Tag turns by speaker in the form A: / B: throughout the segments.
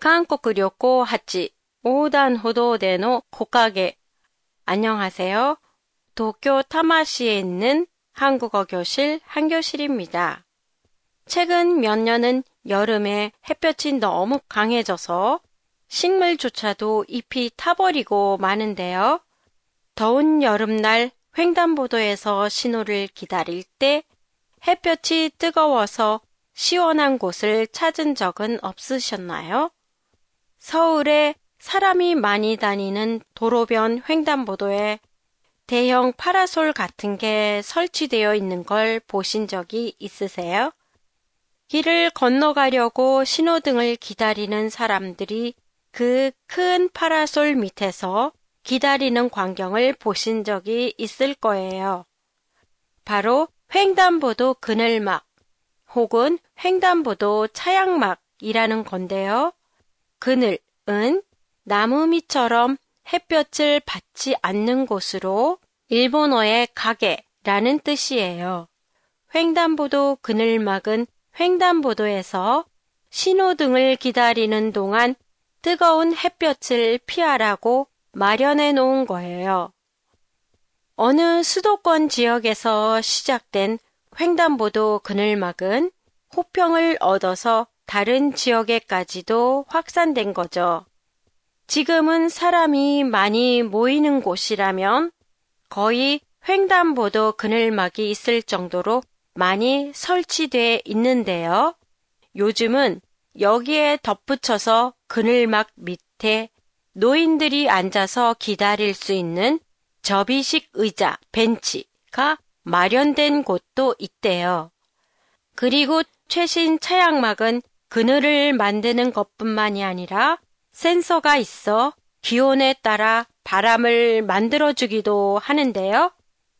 A: 韓国旅行8横断歩道での木陰 안녕하세요. 도쿄 타마시에 있는 한국어 교실 한교실입니다. 최근 몇 년은 여름에 햇볕이 너무 강해져서 식물조차도 잎이 타버리고 마는데요. 더운 여름날 횡단보도에서 신호를 기다릴 때 햇볕이 뜨거워서 시원한 곳을 찾은 적은 없으셨나요? 서울에 사람이 많이 다니는 도로변 횡단보도에 대형 파라솔 같은 게 설치되어 있는 걸 보신 적이 있으세요? 길을 건너가려고 신호등을 기다리는 사람들이 그 큰 파라솔 밑에서 기다리는 광경을 보신 적이 있을 거예요. 바로 횡단보도 그늘막 혹은 횡단보도 차양막이라는 건데요. 그늘은 나무 밑처럼 햇볕을 받지 않는 곳으로 일본어의 가게라는 뜻이에요. 횡단보도 그늘막은 횡단보도에서 신호등을 기다리는 동안 뜨거운 햇볕을 피하라고 마련해 놓은 거예요. 어느 수도권 지역에서 시작된 횡단보도 그늘막은 호평을 얻어서 다른 지역에까지도 확산된 거죠. 지금은 사람이 많이 모이는 곳이라면 거의 횡단보도 그늘막이 있을 정도로 많이 설치돼 있는데요. 요즘은 여기에 덧붙여서 그늘막 밑에 노인들이 앉아서 기다릴 수 있는 접이식 의자, 벤치가 마련된 곳도 있대요. 그리고 최신 차양막은 그늘을 만드는 것뿐만이 아니라 센서가 있어 기온에 따라 바람을 만들어주기도 하는데요.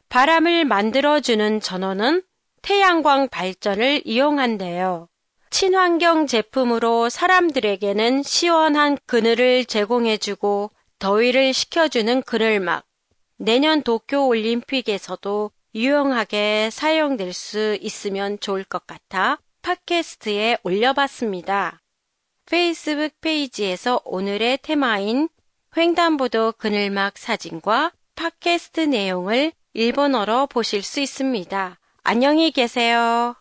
A: 바람을 만들어주는 전원은 태양광 발전을 이용한대요. 친환경 제품으로 사람들에게는 시원한 그늘을 제공해주고 더위를 식혀주는 그늘막. 내년 도쿄 올림픽에서도 유용하게 사용될 수 있으면 좋을 것 같아 팟캐스트에 올려봤습니다. 페이스북 페이지에서 오늘의 테마인 횡단보도 그늘막 사진과 팟캐스트 내용을 일본어로 보실 수 있습니다. 안녕히 계세요.